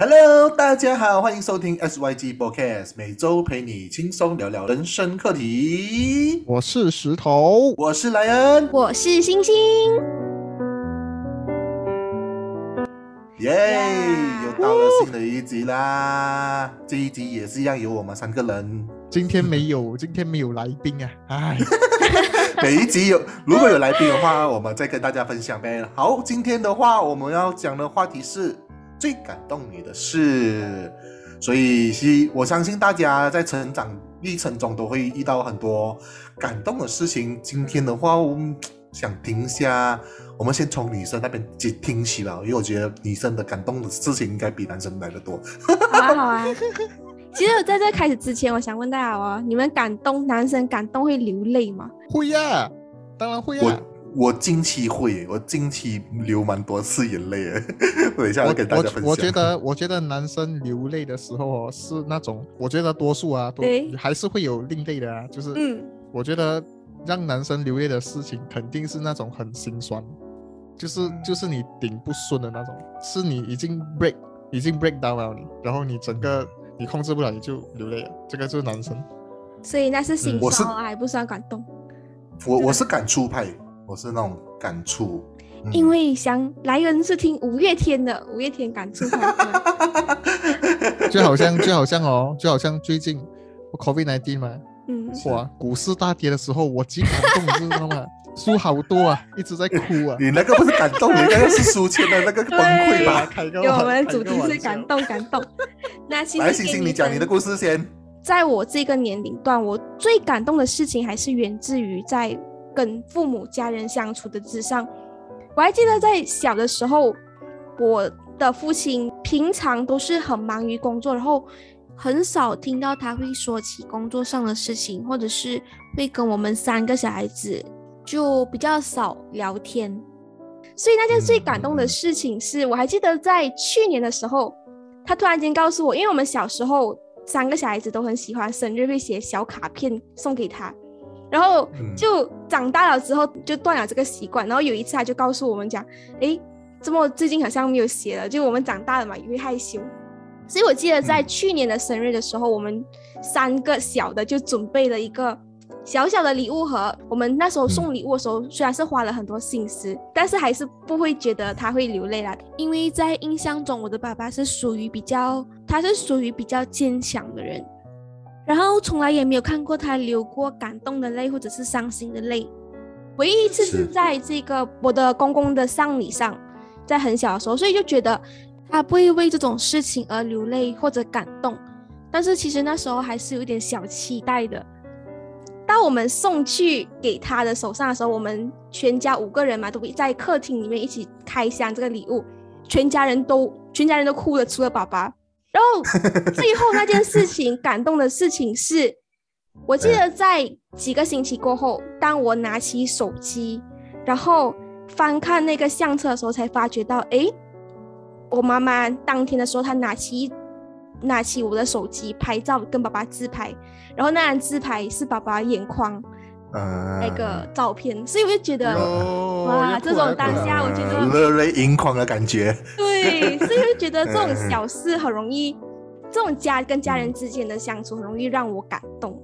Hello，大家好，欢迎收听 SYG Podcast，每周陪你轻松聊聊人生课题。我是石头，我是莱恩，我是星星。耶，又到了新的一集啦！这一集也是一样有我们三个人。今天没有，今天没有来宾啊！哎，每一集有，如果有来宾的话，我们再跟大家分享呗。好，今天的话我们要讲的话题是。最感动你的事，所以是我相信大家在成长历程中都会遇到很多感动的事情。今天的话，我们想听一下，我们先从女生那边去听起吧，因为我觉得女生的感动的事情应该比男生来的多。好啊，好啊。其实在这开始之前，我想问大家哦，你们感动，男生感动会流泪吗？会呀，当然会呀。我近期会，我近期流蛮多次眼泪诶。等一下，我给大家分享。我觉得，我觉得男生流泪的时候哦，是那种，我觉得多数啊，都还是会有另类的啊。就是，嗯，我觉得让男生流泪的事情，肯定是那种很心酸，就是就是你顶不顺的那种，是你已经 break，已经 break down 了你，然后你整个你控制不了，你就流泪了。这个就是男生。所以那是心酸，还不算感动。我我是感触派。我是那种感触，因为想来人是听五月天的，五月天感触 就好像就好像哦，就好像最近 COVID nineteen 嘛，嗯，哇，股市大跌的时候，我极感动，你知道吗？输好多啊，一直在哭啊。你那个不是感动，你那个是输钱的那个崩溃吧？因为我们主题是感动，感动。那来，星星，你讲你的故事先。在我这个年龄段，我最感动的事情还是源自于在。跟父母家人相处的之上，我还记得在小的时候，我的父亲平常都是很忙于工作，然后很少听到他会说起工作上的事情，或者是会跟我们三个小孩子就比较少聊天。所以那件最感动的事情是，我还记得在去年的时候，他突然间告诉我，因为我们小时候三个小孩子都很喜欢生日会写小卡片送给他。然后就长大了之后就断了这个习惯，然后有一次他就告诉我们讲，哎，怎么最近好像没有写了？就我们长大了嘛，也会害羞。所以我记得在去年的生日的时候，我们三个小的就准备了一个小小的礼物盒。我们那时候送礼物的时候，虽然是花了很多心思，但是还是不会觉得他会流泪啦。因为在印象中，我的爸爸是属于比较，他是属于比较坚强的人。然后从来也没有看过他流过感动的泪或者是伤心的泪，唯一一次是在这个我的公公的丧礼上，在很小的时候，所以就觉得他不会为这种事情而流泪或者感动，但是其实那时候还是有点小期待的。当我们送去给他的手上的时候，我们全家五个人嘛，都在客厅里面一起开箱这个礼物，全家人都全家人都哭了，除了爸爸。然后最后那件事情感动的事情是，我记得在几个星期过后，当我拿起手机，然后翻看那个相册的时候，才发觉到，哎，我妈妈当天的时候，她拿起拿起我的手机拍照，跟爸爸自拍，然后那张自拍是爸爸眼眶。那个照片，所以我就觉得哇，这种当下我觉得热泪盈眶的感觉。对，所以就觉得 这种小事很容易，这种家跟家人之间的相处很容易让我感动。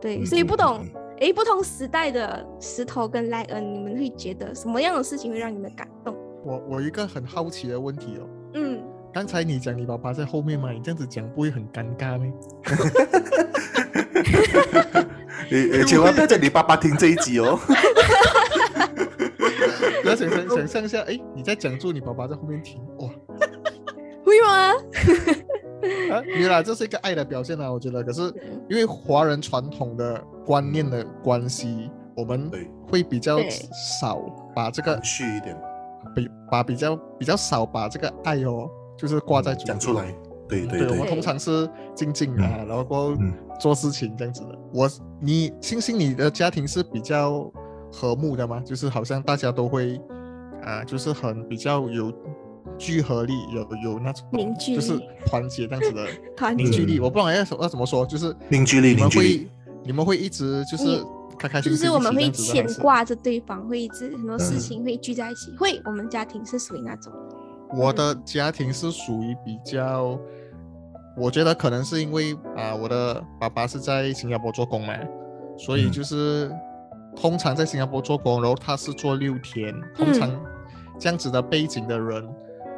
对，所以不懂哎，不同时代的石头跟莱恩，你们会觉得什么样的事情会让你们感动？我我一个很好奇的问题哦，嗯，刚才你讲你爸爸在后面嘛，你这样子讲不会很尴尬吗？你千万不要叫你爸爸听这一集哦！要想想想象一下，哎，你在讲座，你爸爸在后面听，哇，会吗？啊，原来这是一个爱的表现啊！我觉得，可是因为华人传统的观念的关系，我们会比较少把这个去一点，比把比较比较少把这个爱哦，就是挂在讲出来。对对，我们通常是静静啊，然后过做事情这样子的。我，你，星星，你的家庭是比较和睦的吗？就是好像大家都会啊，就是很比较有聚合力，有有那种凝聚，就是团结这样子的 团凝聚力。我不知道要要怎么说，就是凝聚力，你们会你们会一直就是开开心心，就是我们会牵挂着对方，会一直很多事情会聚在一起。会，我们家庭是属于那种。我的家庭是属于比较，我觉得可能是因为啊，我的爸爸是在新加坡做工嘛，所以就是通常在新加坡做工，然后他是做六天，通常这样子的背景的人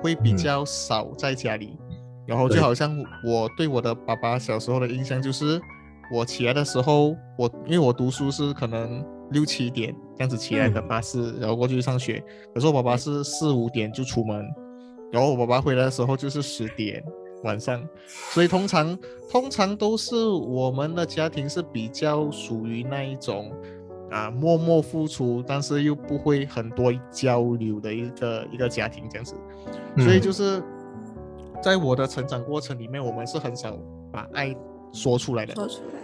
会比较少在家里，然后就好像我对我的爸爸小时候的印象就是，我起来的时候，我因为我读书是可能。六七点这样子起来的巴士，然后过去上学。可是我爸爸是四五点就出门，然后我爸爸回来的时候就是十点晚上。所以通常通常都是我们的家庭是比较属于那一种啊默默付出，但是又不会很多交流的一个一个家庭这样子。所以就是在我的成长过程里面，我们是很少把爱。说出来的，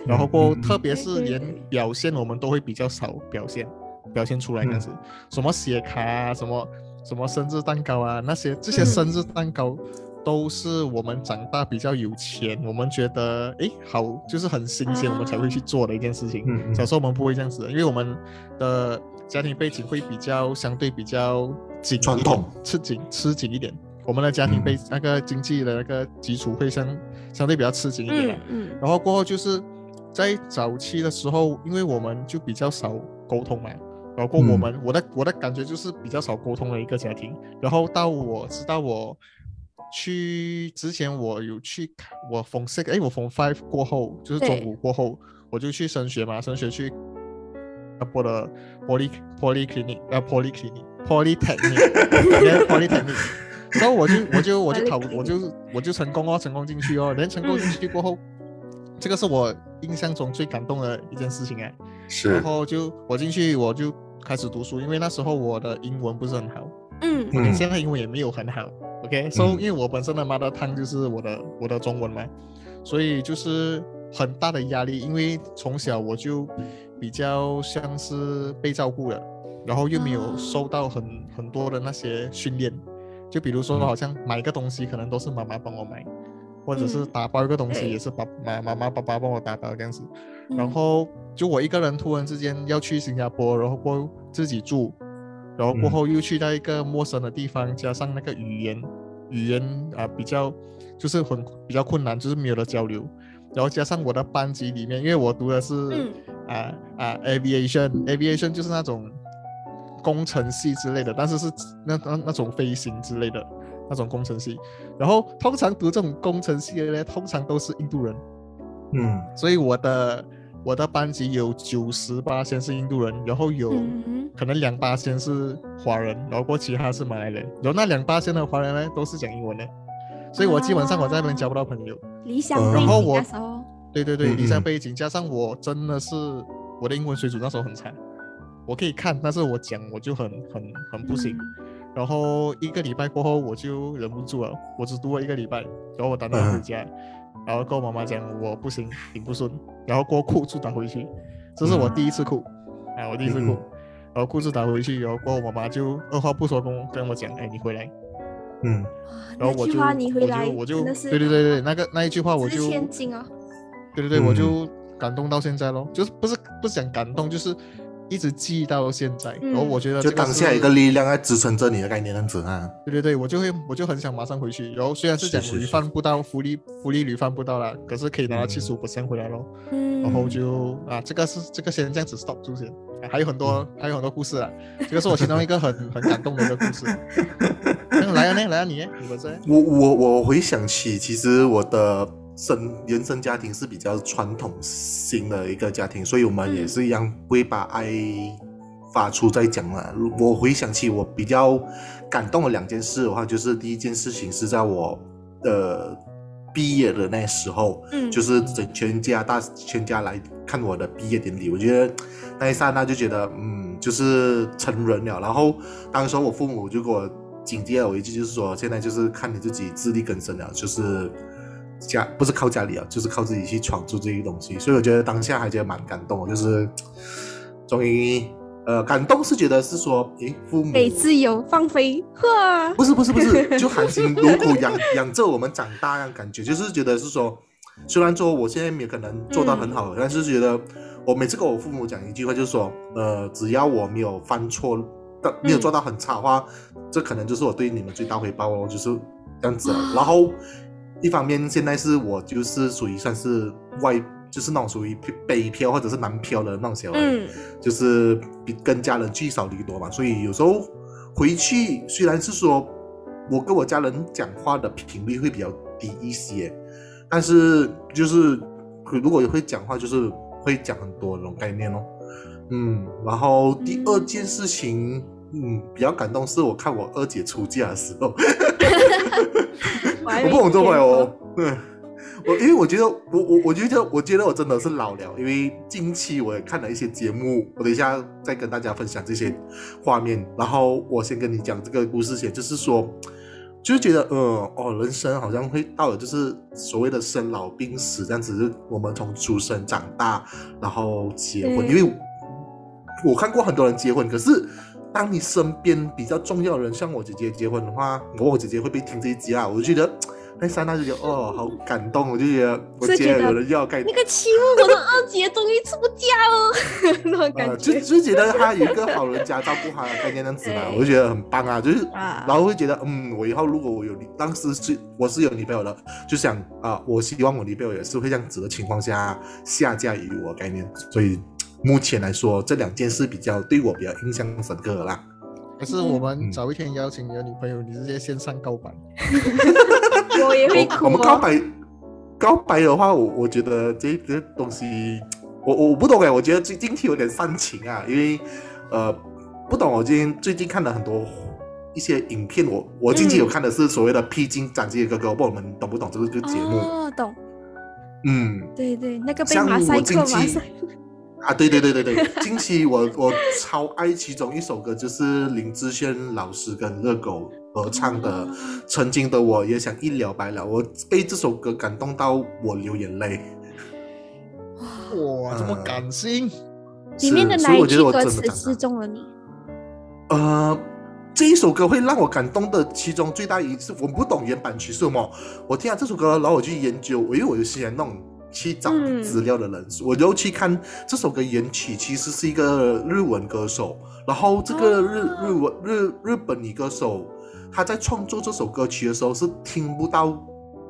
然后过，特别是连表现，我们都会比较少表现，表现出来这样子什么写卡啊，什么什么生日蛋糕啊，那些这些生日蛋糕都是我们长大比较有钱，我们觉得哎好，就是很新鲜，我们才会去做的一件事情。小时候我们不会这样子，因为我们的家庭背景会比较相对比较紧，传统，吃紧吃紧一点。我们的家庭被那个经济的那个基础会相相对比较吃紧一点，嗯，然后过后就是在早期的时候，因为我们就比较少沟通嘛，然后我们我的我的感觉就是比较少沟通的一个家庭，然后到我知道我去之前我有去我逢 six 哎我逢 five 过后就是中午过后我就去升学嘛，升学去播的 poly polyclinic 呃 polyclinic polytechnic polytechnic。然后我就我就我就考我就我就成功哦，成功进去哦，连成功进去过后，这个是我印象中最感动的一件事情哎。是。然后就我进去我就开始读书，因为那时候我的英文不是很好，嗯，现在英文也没有很好，OK。所以因为我本身的 mother tongue 就是我的我的中文嘛，所以就是很大的压力，因为从小我就比较像是被照顾的，然后又没有受到很很多的那些训练。就比如说，好像买个东西可能都是妈妈帮我买，或者是打包一个东西也是爸妈妈妈爸爸帮我打包这样子。然后就我一个人突然之间要去新加坡，然后过自己住，然后过后又去到一个陌生的地方，加上那个语言语言啊比较就是很比较困难，就是没有了交流。然后加上我的班级里面，因为我读的是啊啊 aviation aviation 就是那种。工程系之类的，但是是那那那种飞行之类的那种工程系，然后通常读这种工程系的呢，通常都是印度人，嗯，所以我的我的班级有九十八先是印度人，然后有可能两八先是华人，然后过其他是马来人，然后那两八先的华人呢都是讲英文的，所以我基本上我在那边交不到朋友。理想背景那时候，对对对，理想背景加上我真的是我的英文水准那时候很差。我可以看，但是我讲我就很很很不行。然后一个礼拜过后，我就忍不住了，我只读了一个礼拜，然后我打算回家，然后跟我妈妈讲我不行，顶不顺，然后过裤子打回去，这是我第一次哭，啊，我第一次哭，然后裤子打回去，然后过后我妈妈就二话不说跟我跟我讲，哎，你回来，嗯，然后我就我就我就对对对对，那个那一句话我就千金啊，对对对，我就感动到现在咯，就是不是不是讲感动，就是。一直记到现在，然后我觉得就当下一个力量在支撑着你的概念这样子啊。对对对，我就会我就很想马上回去。然后虽然是讲旅饭不到，福利福利旅饭不到了，可是可以拿到七十五回来咯。嗯。然后就啊，这个是这个先这样子 stop 住先，还有很多还有很多故事啊。这个是我其中一个很 很感动的一个故事。来啊，来来啊，你你们这。我我我回想起，其实我的。生原生家庭是比较传统型的一个家庭，所以我们也是一样会把爱发出在讲了。我回想起我比较感动的两件事的话，就是第一件事情是在我的毕业的那时候，嗯，就是整全家大全家来看我的毕业典礼。我觉得那一刹那就觉得，嗯，就是成人了。然后当时我父母就给我警戒了我一句，就是说现在就是看你自己自力更生了，就是。家不是靠家里啊，就是靠自己去闯出这些东西，所以我觉得当下还觉得蛮感动，就是终于呃感动是觉得是说，诶，父母给自由放飞，呵，不是不是不是，就含辛茹苦养养着我们长大那样感觉，就是觉得是说，虽然说我现在没可能做到很好，但是觉得我每次跟我父母讲一句话，就是说，呃，只要我没有犯错的没有做到很差的话，这可能就是我对你们最大回报哦，就是这样子。然后一方面现在是我就是属于算是外，就是那种属于北漂或者是南漂的那种小孩，就是比跟家人聚少离多嘛，所以有时候回去虽然是说我跟我家人讲话的频率会比较低一些，但是就是如果会讲话，就是会讲很多那种概念哦。嗯，然后第二件事情，嗯，比较感动是我看我二姐出嫁的时候，我不懂这回哦，对，我因为我觉得我我我觉得我觉得我真的是老了，因为近期我也看了一些节目，我等一下再跟大家分享这些画面，然后我先跟你讲这个故事先，就是说，就是觉得，呃，哦，人生好像会到了就是所谓的生老病死这样子，我们从出生长大，然后结婚，因为。我看过很多人结婚，可是当你身边比较重要的人，像我姐姐结婚的话，我我姐姐会被听这一集啊，我就觉得 那刹那就觉得哦，好感动，我就觉得我姐有人要盖那个期望我的二姐终于出嫁了，那种感觉，就就觉得她有一个好人家照顾她的概念这样子嘛，我就觉得很棒啊，就是然后会觉得嗯，我以后如果我有当时是我是有女朋友的，就想啊，我希望我女朋友也是会这样子的情况下下嫁于我概念，所以。目前来说，这两件事比较对我比较印象深刻啦。可是我们早一天邀请你的女朋友，你直接线上告白，我也会哭。我们告白，告白的话，我我觉得这这东西，我我不懂哎，我觉得最近有点煽情啊，因为呃，不懂。我今天最近看了很多一些影片，我我近期有看的是所谓的《披荆斩棘的哥哥》，不知道你们懂不懂这个这个节目？哦，懂。嗯，对对，那个被马赛克，马赛。啊，对对对对对，近期我我超爱其中一首歌，就是林志炫老师跟热狗合唱的《曾经的我也想一了百了》，我被这首歌感动到我流眼泪。哇，这么感性！里面的哪一句歌词刺中了你？呃，这一首歌会让我感动的其中最大一次，我不懂原版曲是什么，我听了这首歌，然后我去研究，因为我就喜欢那种。去找资料的人，我就去看这首歌原曲，其实是一个日文歌手。然后这个日日文日日本女歌手，她在创作这首歌曲的时候是听不到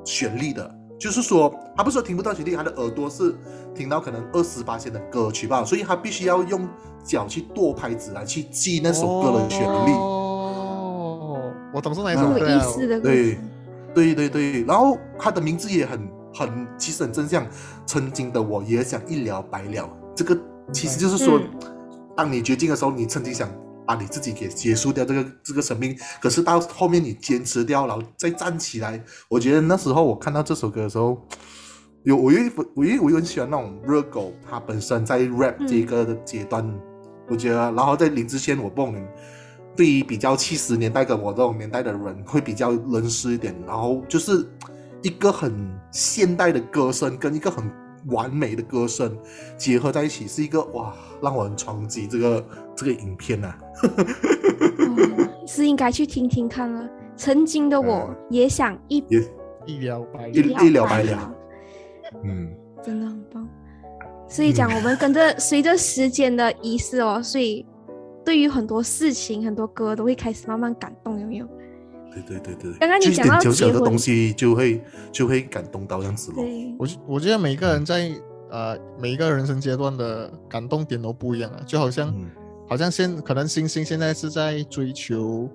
旋律的，就是说，她不是说听不到旋律，她的耳朵是听到可能二十八线的歌曲吧，所以她必须要用脚去跺拍子来去记那首歌的旋律。哦，我懂是哪首歌啊？对，对对对，然后她的名字也很。很，其实很真相。曾经的我也想一了百了，这个其实就是说，当你绝境的时候，你曾经想把你自己给结束掉这个这个生命，可是到后面你坚持掉，然后再站起来。我觉得那时候我看到这首歌的时候，有我又我因为我很喜欢那种热狗，他本身在 rap 这个的阶段，我觉得，然后在林志炫，我不懂对于比较七十年代跟我这种年代的人会比较认识一点，然后就是。一个很现代的歌声跟一个很完美的歌声结合在一起，是一个哇，让我很冲击。这个这个影片呢，是应该去听听看了。曾经的我也想一一了百一一了百了，嗯，真的很棒。所以讲，我们跟着随着时间的仪式哦，所以对于很多事情、很多歌都会开始慢慢感动，有没有？对对对对，刚刚你讲到小小的东西就会就会感动到这样子咯。我我觉得每个人在呃每一个人生阶段的感动点都不一样啊，就好像好像现可能星星现在是在追求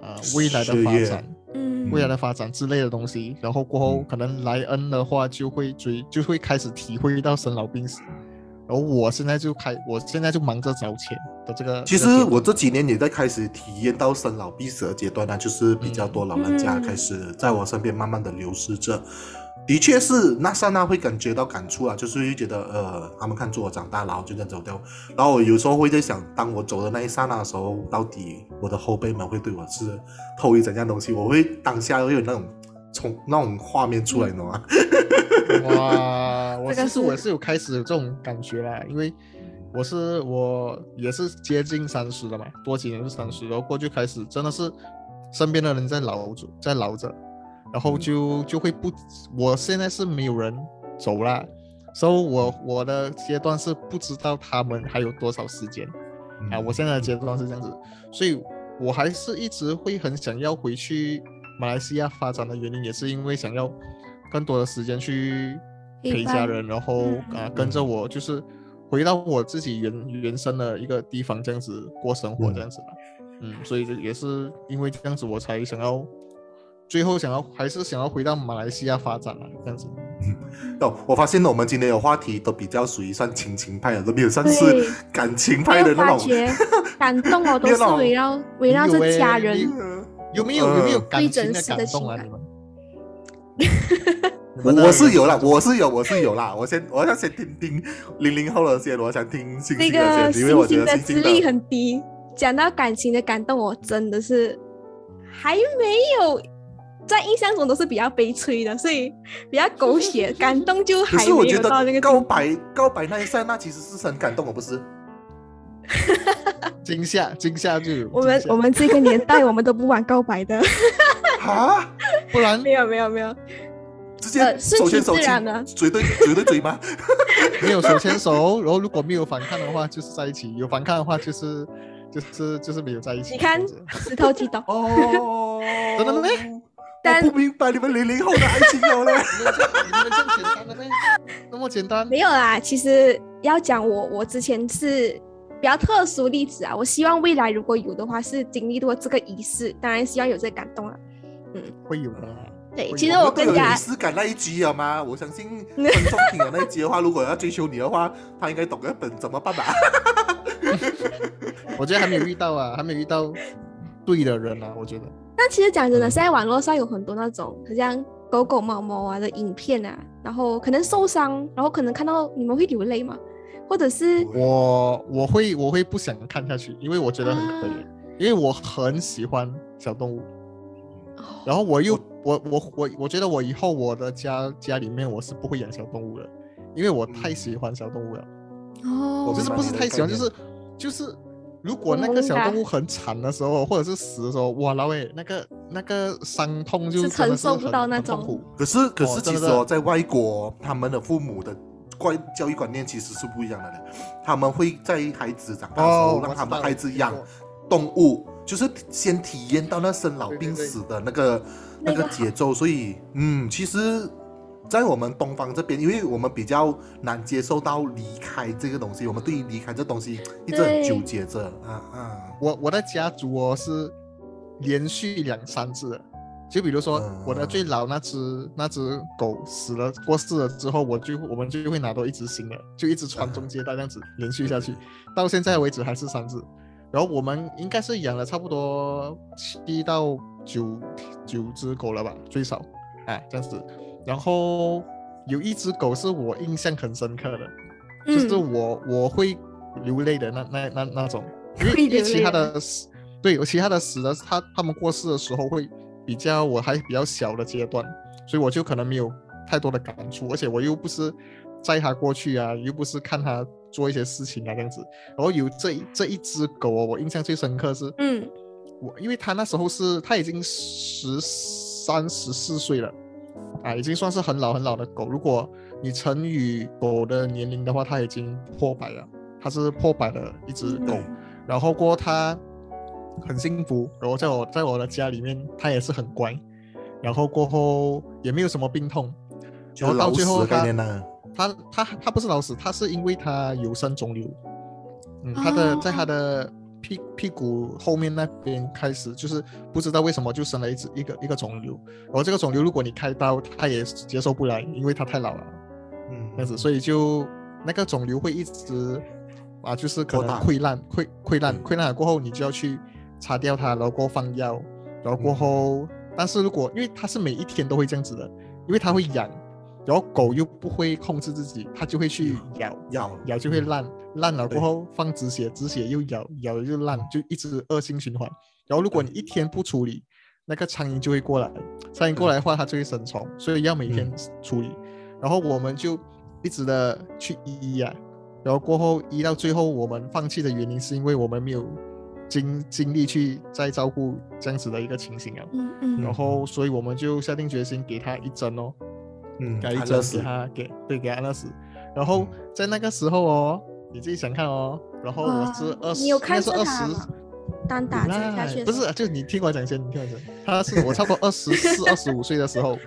呃未来的发展，嗯，未来的发展之类的东西，然后过后可能莱恩的话就会追就会开始体会到生老病死。然后我现在就开，我现在就忙着找钱的这个。其实我这几年也在开始体验到生老病死的阶段呢，就是比较多老人家开始在我身边慢慢的流失着。的确是那刹那会感觉到感触啊，就是会觉得呃，他们看着我长大，然后就这样走掉。然后有时候会在想，当我走的那一刹那的时候，到底我的后辈们会对我是投以怎样东西？我会当下会有那种从那种画面出来，你懂吗？哇，我其实我是有开始有这种感觉啦，因为我是我也是接近三十了嘛，多几年是三十，然后过去开始真的是身边的人在老着，在老着，然后就就会不，我现在是没有人走了，所以我我的阶段是不知道他们还有多少时间，啊，我现在的阶段是这样子，所以我还是一直会很想要回去马来西亚发展的原因，也是因为想要更多的时间去陪家人，然后啊跟着我就是回到我自己原原生的一个地方这样子过生活这样子吧，嗯，所以这也是因为这样子我才想要。最后想要还是想要回到马来西亚发展啊，这样子。哦，我发现我们今天的话题都比较属于算亲情派的，都没有算是感情派的那种。感动哦，都是围绕 围绕着家人。有没有有没有感情的感动啊？你们？我是有啦，我是有，我是有啦。我先，我要先听听零零后的先，我想听星星的先，因为我觉得星星的力很低。讲到感情的感动，我真的是还没有。在印象中都是比较悲催的，所以比较狗血，感动就还没有到那个告白告白那一刹那，其实是很感动我，不是？惊吓惊吓就我们我们这个年代，我们都不玩告白的 啊，不然没有没有没有，直接手牵手亲的，嘴对嘴对嘴吗？没有手牵手，然后如果没有反抗的话，就是在一起；有反抗的话，就是就是就是没有在一起。你看石头记得哦，真的吗？但不明白你们零零后的爱情有了，你们这么简单的咩？那么简单？没有啦，其实要讲我，我之前是比较特殊例子啊。我希望未来如果有的话，是经历过这个仪式，当然希望有这感动啊。嗯，会有的。对，其实我更加仪式感那一集了吗？我相信观众听了那一集的话，如果要追求你的话，他应该懂得本怎么办吧？我觉得还没有遇到啊，还没有遇到对的人啊，我觉得。但其实讲真的，现在网络上有很多那种好像狗狗、猫猫啊的影片啊，然后可能受伤，然后可能看到你们会流泪吗？或者是我我会我会不想看下去，因为我觉得很可怜，因为我很喜欢小动物，然后我又我我我我觉得我以后我的家家里面我是不会养小动物的，因为我太喜欢小动物了。哦，就是不是太喜欢，就是就是。如果那个小动物很惨的时候，或者是死的时候，哇，老魏那个那个伤痛就承受不到那种。可是可是，其实哦，在外国，他们的父母的观教育观念其实是不一样的。他们会在孩子长大时候，让他们孩子养动物，就是先体验到那生老病死的那个那个节奏。所以，嗯，其实。在我们东方这边，因为我们比较难接受到离开这个东西，我们对于离开这东西一直很纠结着。啊啊！我我的家族哦是连续两三次，就比如说我的最老那只那只狗死了过世了之后，我就我们就会拿到一只新的，就一直传宗接代这样子连续下去，到现在为止还是三只。然后我们应该是养了差不多七到九九只狗了吧，最少啊这样子。然后有一只狗是我印象很深刻的，就是我我会流泪的那那那那种，因为其他的死，对，有其他的死的，他他们过世的时候会比较我还比较小的阶段，所以我就可能没有太多的感触，而且我又不是载他过去啊，又不是看他做一些事情啊这样子。然后有这这一只狗哦，我印象最深刻是，嗯，我因为它那时候是它已经十三十四岁了。啊，已经算是很老很老的狗。如果你乘以狗的年龄的话，它已经破百了。它是破百的一只狗，然后过它很幸福，然后在我在我的家里面，它也是很乖。然后过后也没有什么病痛，然后到最后它它它它不是老死，他是因为他有生肿瘤。嗯，他的在他的。屁屁股后面那边开始就是不知道为什么就生了一只一个一个肿瘤，然后这个肿瘤如果你开刀，他也接受不来，因为他太老了，嗯，这样子，所以就那个肿瘤会一直啊，就是可能溃烂溃溃烂溃烂了过后，你就要去擦掉它，然后过放药，然后过后，但是如果因为它是每一天都会这样子的，因为它会痒。然后狗又不会控制自己，它就会去咬咬咬，就会烂烂了过后放止血，止血又咬咬又烂，就一直恶性循环。然后如果你一天不处理，那个苍蝇就会过来，苍蝇过来的话它就会生虫，所以要每天处理。然后我们就一直的去医啊，然后过后医到最后我们放弃的原因是因为我们没有精精力去再照顾这样子的一个情形啊。嗯嗯。然后所以我们就下定决心给他一针哦。嗯，给一针给他，给对给安乐死。然后在那个时候哦，你自己想看哦，然后我是二十，你有看是二十单打下去？不是，就你听我讲先，你听我讲。他是我差不多二十四、二十五岁的时候，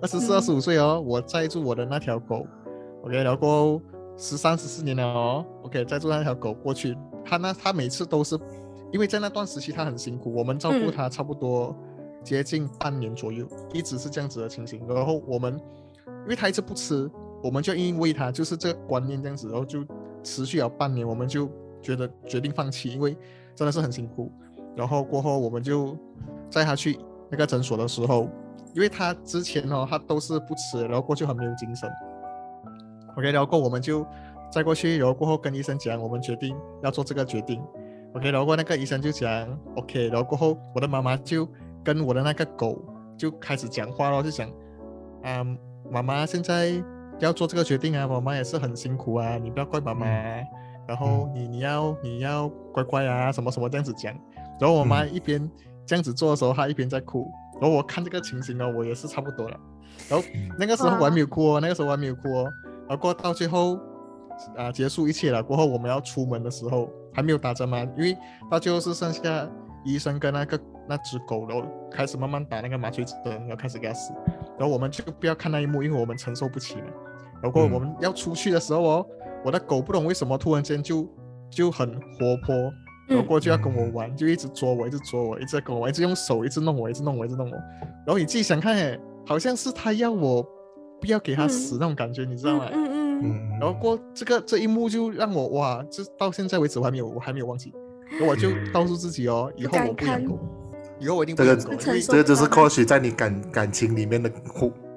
二十四、二十五岁哦，我载住我的那条狗，OK，然后十三、十四年了哦，OK，载住那条狗过去。他那他每次都是，因为在那段时期他很辛苦，我们照顾他差不多接近半年左右，一直是这样子的情形。然后我们，因为他一直不吃，我们就因为他就是这个观念这样子，然后就持续了半年，我们就觉得决定放弃，因为真的是很辛苦。然后过后我们就载他去那个诊所的时候，因为他之前哦他都是不吃，然后过去很没有精神。OK，然后过我们就。再过去，然后过后跟医生讲，我们决定要做这个决定，OK。然后过那个医生就讲 OK，然后过后我的妈妈就跟我的那个狗就开始讲话了，就讲嗯，妈妈现在要做这个决定啊，妈妈也是很辛苦啊，你不要怪妈妈，然后你你要你要乖乖啊，什么什么这样子讲。然后我妈一边这样子做的时候，她一边在哭。然后我看这个情形呢，我也是差不多了。然后那个时候我还没有哭哦，那个时候我还没有哭哦。然后过到最后。啊，结束一切了过后，我们要出门的时候还没有打针嘛？因为到最后是剩下医生跟那个那只狗，然后开始慢慢打那个麻醉针，然后开始给它死。然后我们就不要看那一幕，因为我们承受不起嘛。然后我们要出去的时候哦，我的狗不懂为什么突然间就就很活泼，然后过去要跟我玩，就一直捉我，一直捉我，一直跟我玩，一直用手一直弄我，一直弄我，一直弄我。然后你自己想看，哎，好像是它要我不要给它死那种感觉，你知道吗？嗯嗯嗯，然后过这个这一幕就让我哇，这到现在为止我还没有我还没有忘记，我就告诉自己哦，以后我不养狗，以后我一定。这个这个就是或许在你感感情里面的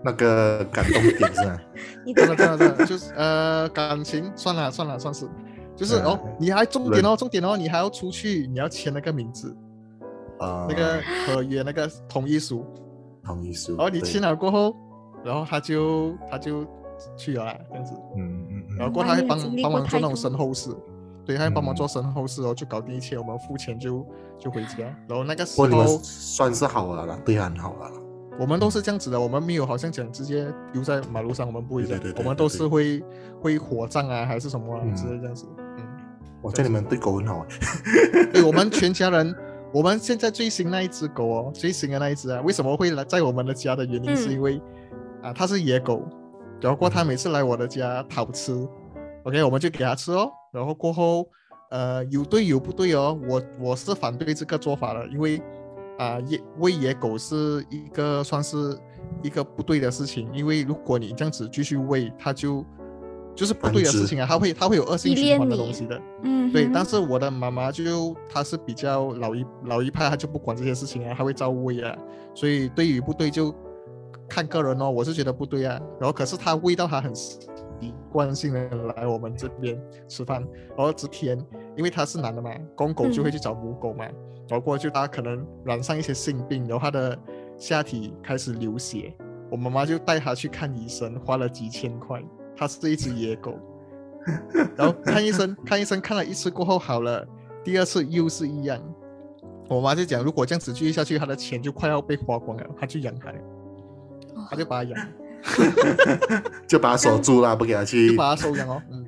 那个感动点是吧？真的真的真的就是呃感情算了算了算是，就是哦你还重点哦重点哦你还要出去你要签那个名字。啊那个合约那个同意书。同意书，然后你签了过后，然后他就他就。去了啦，这样子，嗯嗯嗯，然后过他会帮帮忙做那种身后事，对，他要帮忙做身后事，哦就搞定一切，我们付钱就就回家，然后那个时候算是好了啦，对，很好了。我们都是这样子的，我们没有好像讲直接丢在马路上，我们不会这样，我们都是会会火葬啊，还是什么之类这样子，嗯。我叫你们对狗很好，对，我们全家人，我们现在最新那一只狗哦，最新的那一只啊，为什么会来在我们的家的原因是因为啊，它是野狗。然后过它每次来我的家讨吃，OK，我们就给他吃哦。然后过后，呃，有对有不对哦。我我是反对这个做法的，因为啊，野喂野狗是一个算是一个不对的事情。因为如果你这样子继续喂，它就就是不对的事情啊，它会它会有恶性循环的东西的。嗯，对。但是我的妈妈就她是比较老一老一派，她就不管这些事情啊，她会照喂啊。所以对与不对就。看个人哦，我是觉得不对啊。然后可是他味道他很习惯性的来我们这边吃饭，然后这天因为他是男的嘛，公狗就会去找母狗嘛，然后过去他可能染上一些性病，然后他的下体开始流血，我妈妈就带他去看医生，花了几千块。他是一只野狗，然后看医生看医生看了一次过后好了，第二次又是一样。我妈就讲，如果这样子继续下去，他的钱就快要被花光了，他去养它。他就把它养，就把它锁住了，不给它去，就把它收养哦，嗯，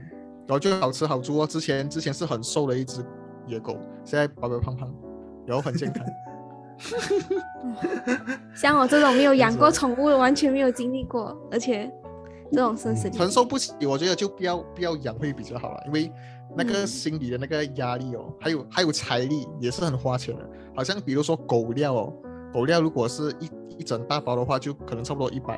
然后就好吃好住哦。之前之前是很瘦的一只野狗，现在白白胖胖，然后很健康。像我这种没有养过宠物，完全没有经历过，而且这种生死承受不起，我觉得就不要不要养会比较好了，因为那个心理的那个压力哦，还有还有财力也是很花钱的。好像比如说狗料哦，狗料如果是一。一整大包的话，就可能差不多一百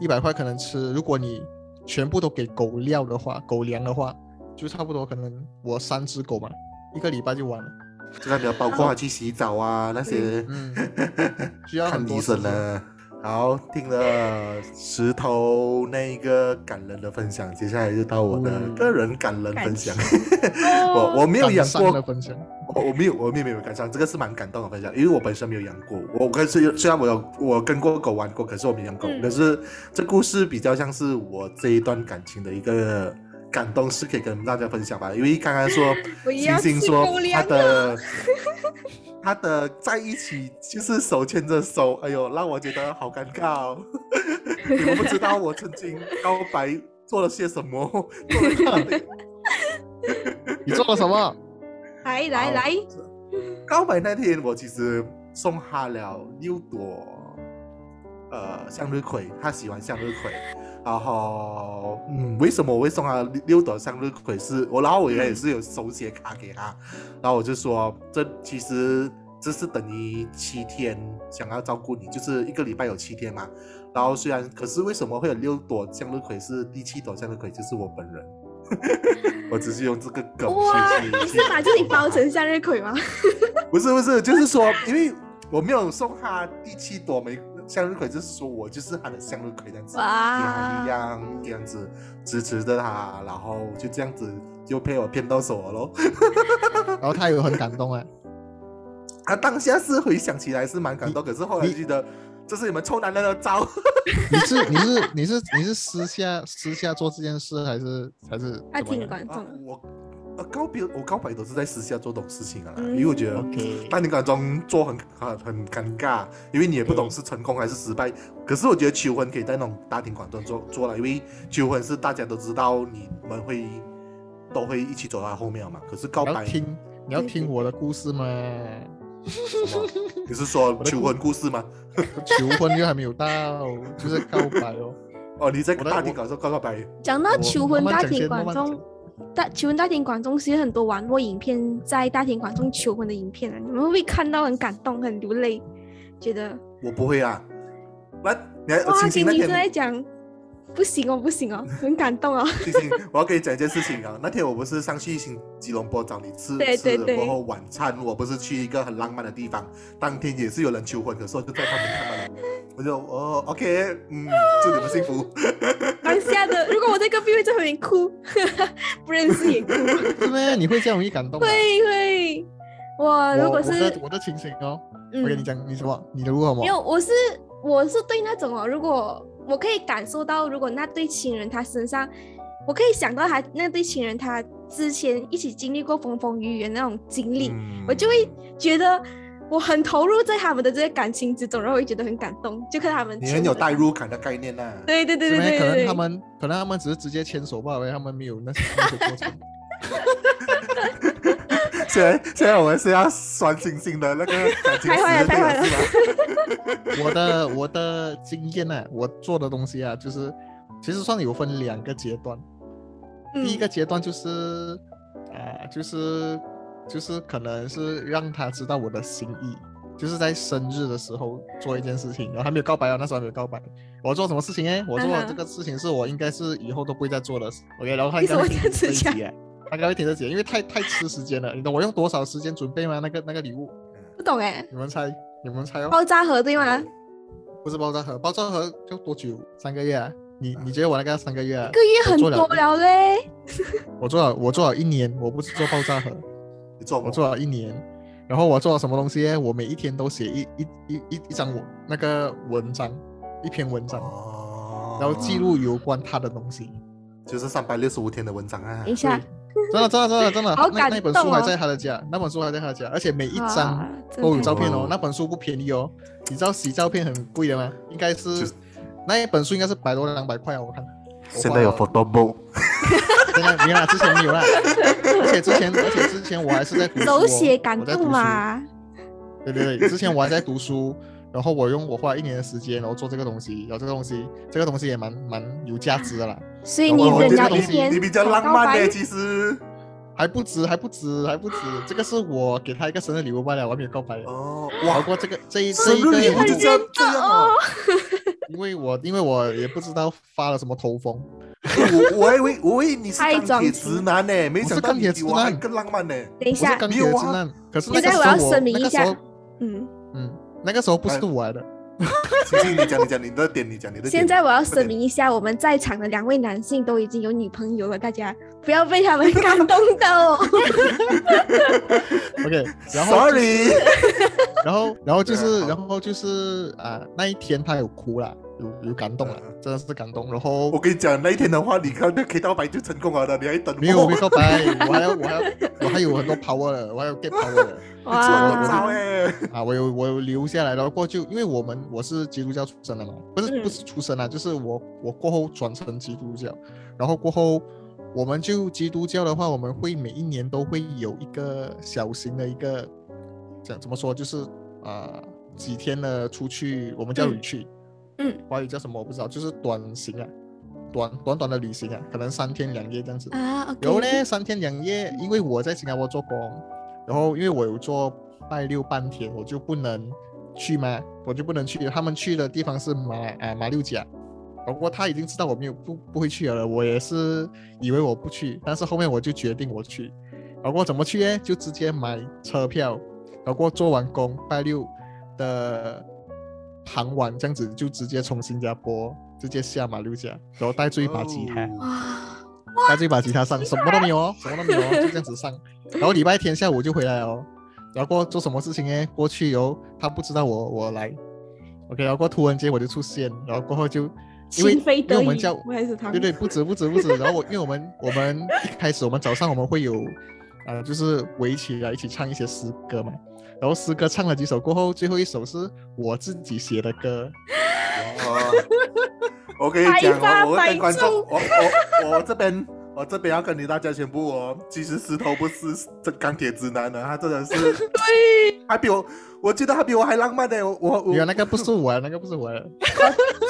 一百块，可能吃。如果你全部都给狗料的话，狗粮的话，就差不多可能我三只狗嘛，一个礼拜就完了。这个比较包括去洗澡啊那些，嗯，需要看医生了。好，听了石头那个感人的分享，接下来就到我的个人感人分享。我我没有养过，我我没有我没有没有感伤，这个是蛮感动的分享，因为我本身没有养过。我可是虽然我有我跟过狗玩过，可是我没养狗。可是这故事比较像是我这一段感情的一个感动，是可以跟大家分享吧。因为刚刚说 星星说他的。他的在一起就是手牵着手，哎呦，让我觉得好尴尬。你们不知道我曾经告白做了些什么，做了你做了什么？来来来，告白那天我其实送他了六朵呃向日葵，他喜欢向日葵。然后，嗯，为什么我会送他六朵向日葵？是我，然后我也是有手写卡给他，然后我就说，这其实这是等于七天想要照顾你，就是一个礼拜有七天嘛。然后虽然，可是为什么会有六朵向日葵？是第七朵向日葵 就是我本人，我只是用这个梗。哇，你是把自己包成向日葵吗？不是不是，就是说，因为我没有送他第七朵玫。向日葵就是说我就是他的向日葵这样子，给他力量这样子支持着他，然后就这样子就被我骗到手了喽。然后他有很感动啊，他当下是回想起来是蛮感动，可是后来记得这是你们臭男人的招。你是你是你是你是私下私下做这件事还是还是？他挺感动。我。呃，告别我告白都是在私下做这种事情啊，因为我觉得大庭广众做很很很尴尬，因为你也不懂是成功还是失败。可是我觉得求婚可以在那种大庭广众做做了，因为求婚是大家都知道你们会都会一起走到后面嘛。可是告白，听你要听我的故事吗？你是说求婚故事吗？求婚又还没有到，就是告白哦。哦，你在大庭广众告告白。讲到求婚大庭广众。大求婚大庭广众，其实很多网络影片在大庭广众求婚的影片啊，你们会不会看到很感动、很流泪？觉得我不会啊，来，你哇，听女生在讲，不行哦，不行哦，很感动哦。星星，我要跟你讲一件事情啊，那天我不是上去新吉隆坡找你吃吃过后晚餐，我不是去一个很浪漫的地方，当天也是有人求婚，可是我就在旁边看到了。我就哦，OK，嗯，祝你们幸福。当下的，如果我在隔壁会在旁边哭，不认识也哭。是不是？你。会这样容易感动？会会。我如果是我的情形哦，我跟你。讲，你。什么？你。的如何吗？没有，我是我是对那种哦，如果我可以感受到，如果那对亲人他身上，我可以想到他那对亲人他之前一起经历过风风雨雨的那种经历，我就会觉得。我很投入在他们的这些感情之中，然后会觉得很感动，就看他们。你很有代入感的概念呐。对对对对对。可能他们，可能他们只是直接牵手吧，因为他们没有那些那些过程。现在现在我们是要酸星星的那个感情。太坏了，太坏了。我的我的经验呢，我做的东西啊，就是其实算有分两个阶段。第一个阶段就是啊，就是。就是可能是让他知道我的心意，就是在生日的时候做一件事情，然后还没有告白啊，那时候还没有告白。我做什么事情哎？我做这个事情是我应该是以后都不会再做的。OK，然后他应该会停这集，他应该会停这集，因为太太吃时间了。你懂我用多少时间准备吗？那个那个礼物？不懂哎。你们猜？你们猜哦。爆炸盒对吗？不是爆炸盒，爆炸盒要多久？三个月啊？你你觉得我那个三个月？一个月很多了嘞。我做了，我做了一年，我不是做爆炸盒。我做了一年，然后我做了什么东西？我每一天都写一一一一一张我那个文章，一篇文章，然后记录有关他的东西，就是三百六十五天的文章啊！等一下，真的真的真的真的，那那本书还在他的家，那本书还在他的家，而且每一张都有照片哦。那本书不便宜哦，你知道洗照片很贵的吗？应该是那一本书应该是百多两百块啊，我看。现在有 photo book。现在没有了，之前没有了，而且之前，而且之前我还是在读书，手写感动嘛。对对对，之前我还在读书，然后我用我花一年的时间，然后做这个东西，然后这个东西，这个东西也蛮蛮有价值的啦。所以你人家一年，你比较浪漫的，其实还不止，还不止，还不止。这个是我给他一个生日礼物罢了，我还没有告白哦。哇，不过这个这一这一个礼物就这样哦。因为我因为我也不知道发了什么头风。我我以为我以为你是钢铁直男呢，没想到钢铁直男更浪漫呢。等一下，钢铁直男，可是那个时候我那个时候，嗯嗯，那个时候不是我来的。星星，你讲你讲你的点，你讲你的。现在我要声明一下，我们在场的两位男性都已经有女朋友了，大家不要被他们感动到。OK，然后，Sorry，然后然后就是然后就是啊，那一天他有哭了。有有感动了，真的是感动。然后我跟你讲，那一天的话，你看那 K 到白就成功了的，你还等？没有没告白，我还要我还要我还有很多 power 的，我还有 get power 的。哇！哎！啊，我有我有留下来，然后过就因为我们我是基督教出身的嘛，不是不是出身啊，就是我我过后转成基督教，然后过后我们就基督教的话，我们会每一年都会有一个小型的一个，讲怎么说，就是啊几天的出去，我们叫旅去，嗯，华语叫什么我不知道，就是短行啊，短短短的旅行啊，可能三天两夜这样子啊。然后呢，三天两夜，因为我在新加坡做工，然后因为我有做拜六半天，我就不能去嘛，我就不能去。他们去的地方是马啊马六甲。不过他已经知道我没有不不会去了，我也是以为我不去，但是后面我就决定我去。然后怎么去呢？就直接买车票，然后做完工拜六的傍晚这样子就直接从新加坡直接下马六甲，然后带住一把吉他，带住一把吉他上，什么都没有哦，什么都没有哦，就这样子上。然后礼拜天下午就回来哦。然后过做什么事情呢？过去后他不知道我我来，OK，然后过突然间我就出现，然后过后就。因为因为我们叫对对不止不止不止，然后我因为我们我们一开始我们早上我们会有呃就是围起来一起唱一些诗歌嘛，然后诗歌唱了几首过后，最后一首是我自己写的歌。我跟你讲我，我跟观众，我我我这边我这边要跟你大家宣布哦，其实石头不是这钢铁直男的，他真的是对，还比我。我觉得他比我还浪漫的，我我原那个不是我，那个不是我，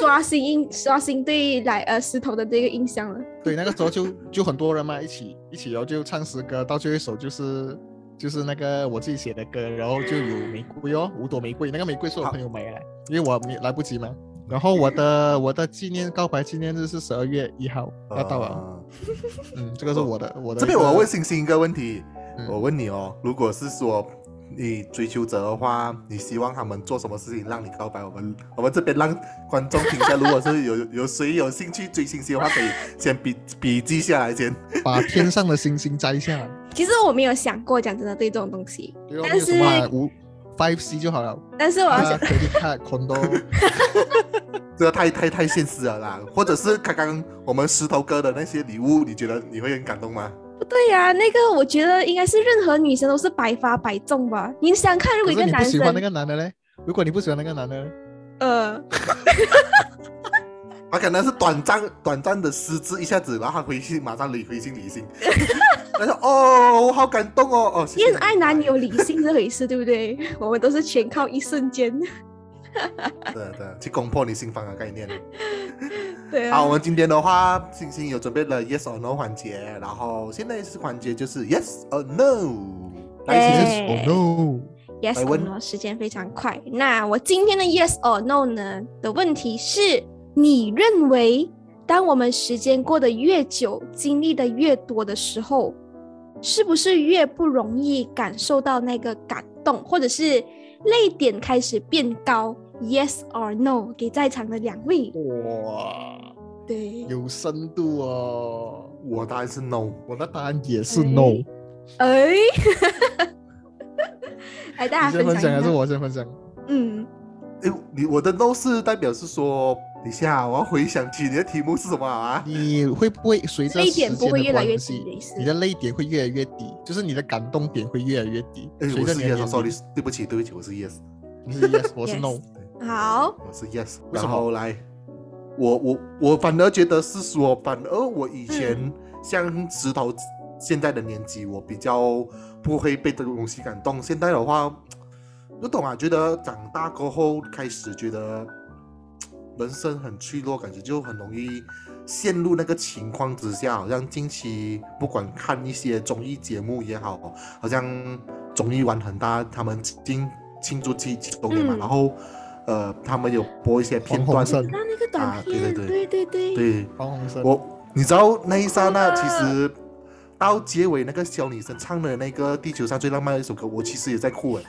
刷新印刷新对来呃石头的这个印象了。对，那个时候就就很多人嘛，一起一起，然后就唱诗歌，到最后一首就是就是那个我自己写的歌，然后就有玫瑰哦，五朵玫瑰，那个玫瑰是我朋友买的，因为我没来不及嘛。然后我的我的纪念告白纪念日是十二月一号要到了，嗯，这个是我的我的。这边我问星星一个问题，我问你哦，如果是说。你追求者的话，你希望他们做什么事情让你告白？我们我们这边让观众听一下。如果是有有谁有兴趣追星星的话，可以先笔笔记下来，先把天上的星星摘下来。其实我没有想过，讲真的，对这种东西，但是五 five C 就好了。但是我要想，可以看很多，这太太太现实了啦。或者是刚刚我们石头哥的那些礼物，你觉得你会很感动吗？不对呀，那个我觉得应该是任何女生都是百发百中吧。你想看，如果一个男生，你不喜欢那个男的嘞？如果你不喜欢那个男的，呃，他 可能是短暂短暂的失智一下子，然后他回去马上理回心理性。他说：“哦，我好感动哦哦。”恋爱哪里有理性这回事，对不对？我们都是全靠一瞬间。对对，去攻破你心房的概念。对好，我们今天的话，星星有准备了 yes or no 环节，然后现在是环节就是 yes or no。来，yes or no，yes or no，时间非常快。那我今天的 yes or no 呢的问题是：你认为，当我们时间过得越久，经历的越多的时候，是不是越不容易感受到那个感动，或者是泪点开始变高？Yes or no？给在场的两位。哇，对，有深度哦。我答案是 no，我的答案也是 no。哎，哎，大家先分享还是我先分享？嗯，哎，你我的 no 是代表是说，等一下我要回想起你的题目是什么啊？你会不会随着泪点不会越来越低？你的泪点会越来越低，就是你的感动点会越来越低。哎，我是 yes，sorry，对不起，对不起，我是 yes。你是 yes，我是 no。好，我是 yes，然后来，我我我反而觉得是说，反而我以前像石头现在的年纪，我比较不会被这个东西感动。现在的话，不懂啊，觉得长大过后开始觉得人生很脆弱，感觉就很容易陷入那个情况之下。好像近期不管看一些综艺节目也好，好像综艺玩很大，他们今庆祝七七周年嘛，然后。呃，他们有播一些片段，那个短片，对对对对对对。我你知道那一刹那，其实到结尾那个小女生唱的那个地球上最浪漫的一首歌，我其实也在哭哎。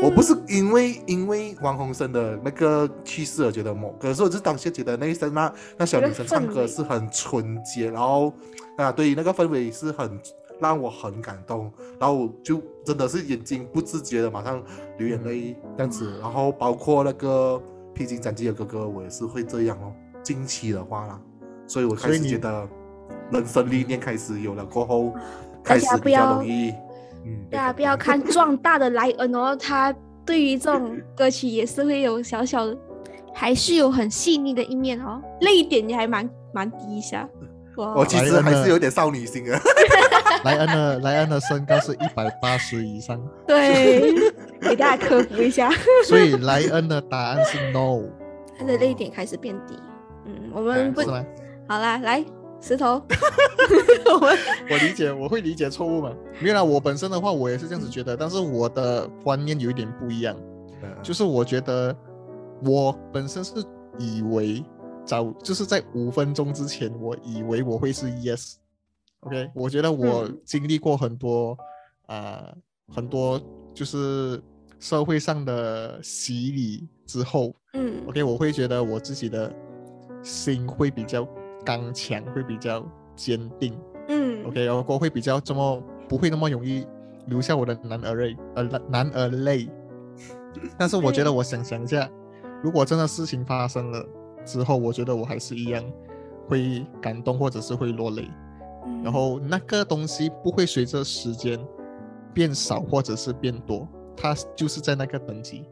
嗯。我不是因为因为王洪生的那个去世而觉得某，可是我是当下觉得那一声那，那小女生唱歌是很纯洁，然后啊，对那个氛围是很。让我很感动，然后就真的是眼睛不自觉的马上流眼泪这样子，然后包括那个披荆斩棘的哥哥，我也是会这样哦。近期的话啦，所以我开始觉得人生历练开始有了过后，开始比较容易。嗯，大家不要看壮大的莱恩哦，他对于这种歌曲也是会有小小的，还是有很细腻的一面哦，泪点也还蛮蛮低一下。我其实还是有点少女心啊。莱恩的莱恩的身高是一百八十以上。对，给大家科普一下。所以莱恩的答案是 no。他的泪点开始变低。嗯，我们不好啦，来石头。我 我理解，我会理解错误嘛？没有啦，我本身的话，我也是这样子觉得，但是我的观念有一点不一样。就是我觉得，我本身是以为早就是在五分钟之前，我以为我会是 yes。OK，我觉得我经历过很多啊，很多就是社会上的洗礼之后，嗯，OK，我会觉得我自己的心会比较刚强，会比较坚定，嗯，OK，然后会比较这么不会那么容易留下我的男儿泪，呃，男儿泪。但是我觉得，我想想一下，如果真的事情发生了之后，我觉得我还是一样会感动，或者是会落泪。然后那个东西不会随着时间变少，或者是变多，它就是在那个等级，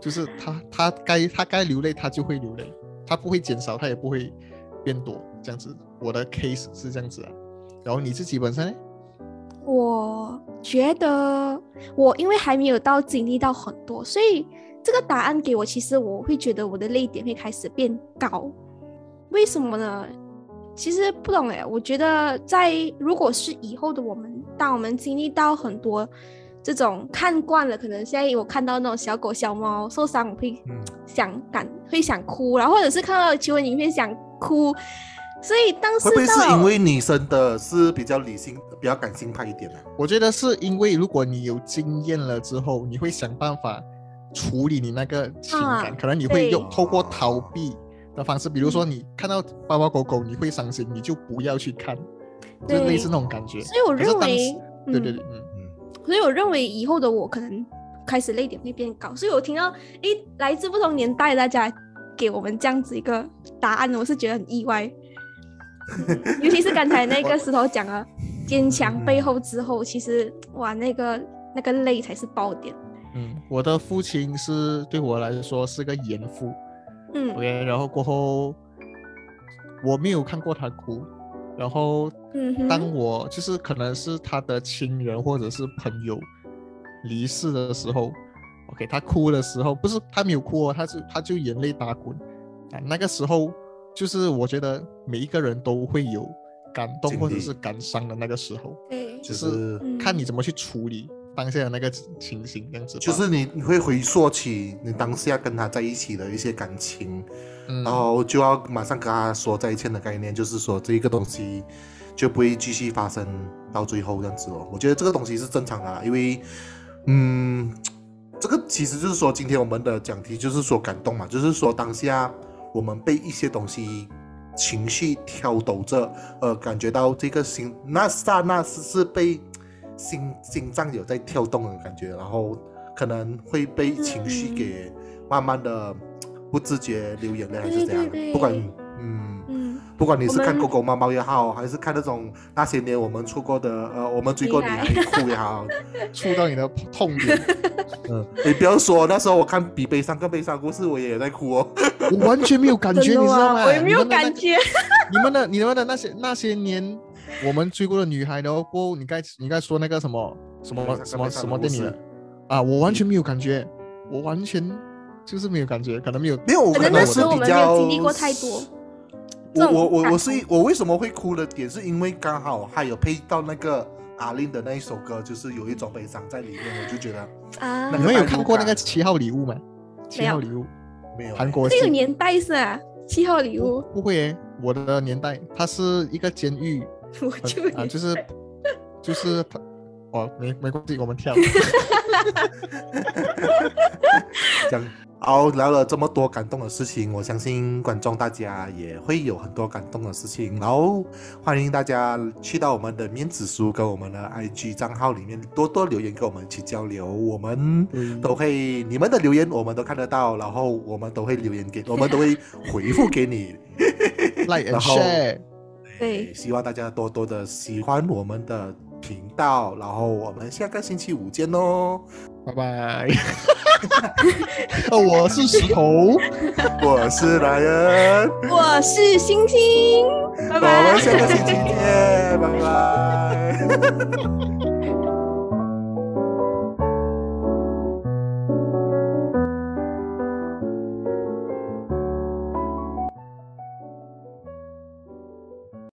就是他他该他该流泪，他就会流泪，他不会减少，他也不会变多，这样子。我的 case 是这样子啊。然后你自己本身呢？我觉得我因为还没有到经历到很多，所以这个答案给我，其实我会觉得我的泪点会开始变高。为什么呢？其实不懂哎。我觉得在如果是以后的我们，当我们经历到很多这种看惯了，可能现在我看到那种小狗小猫受伤，我会想感会想哭，然后或者是看到求婚影片想哭。所以当时会不会是因为女生的是比较理性、比较感性派一点呢？我觉得是因为如果你有经验了之后，你会想办法处理你那个情感，可能你会用透过逃避的方式，比如说你看到猫猫狗狗你会伤心，你就不要去看，就类似那种感觉。所以我认为，对对对，嗯嗯。所以我认为以后的我可能开始泪点会变高。所以我听到诶，来自不同年代大家给我们这样子一个答案，我是觉得很意外。尤其是刚才那个石头讲了坚强背后之后，其实哇，那个那个泪才是爆点。嗯，我的父亲是对我来说是个严父。嗯，OK，然后过后我没有看过他哭，然后当我就是可能是他的亲人或者是朋友离世的时候，OK，他哭的时候不是他没有哭哦，他是他就眼泪打滚啊，那个时候。就是我觉得每一个人都会有感动或者是感伤的那个时候，对，就是看你怎么去处理当下的那个情形，这样子。就是你你会回溯起你当下跟他在一起的一些感情，然后就要马上跟他说再见的概念，就是说这一个东西就不会继续发生到最后这样子哦。我觉得这个东西是正常的，因为嗯，这个其实就是说今天我们的讲题就是说感动嘛，就是说当下。我们被一些东西情绪挑逗着，呃，感觉到这个心那刹那是是被心心脏有在跳动的感觉，然后可能会被情绪给慢慢的不自觉流眼泪，还是怎样？不管嗯，不管你是看狗狗猫猫也好，还是看那种那些年我们出过的呃，我们追过女孩哭也好，触到你的痛点。嗯，你不要说，那时候我看比悲伤更悲伤故事，我也在哭哦。我完全没有感觉，你知道吗？我也没有感觉。你们的、你们的那些那些年，我们追过的女孩，然后过你该你该说那个什么什么什么什么电影啊？我完全没有感觉，我完全就是没有感觉，可能没有没有，可能那时候我们没有经历过太多。我我我我是我为什么会哭的点，是因为刚好还有配到那个阿令的那一首歌，就是有一种悲伤在里面，我就觉得啊。你们有看过那个七号礼物吗？七号礼物没有。韩国这个年代是啊，七号礼物不会诶，我的年代，它是一个监狱，我就啊，就是就是他，哦，没没关系，我们跳。讲。好，聊了这么多感动的事情，我相信观众大家也会有很多感动的事情。然后欢迎大家去到我们的面子书跟我们的 IG 账号里面多多留言，跟我们一起交流。我们都会你们的留言我们都看得到，然后我们都会留言给，我们都会回复给你。然后对，希望大家多多的喜欢我们的频道。然后我们下个星期五见哦，拜拜。哦，我是石头，我是莱恩，我是星星，拜拜。我们下个星期见，拜拜。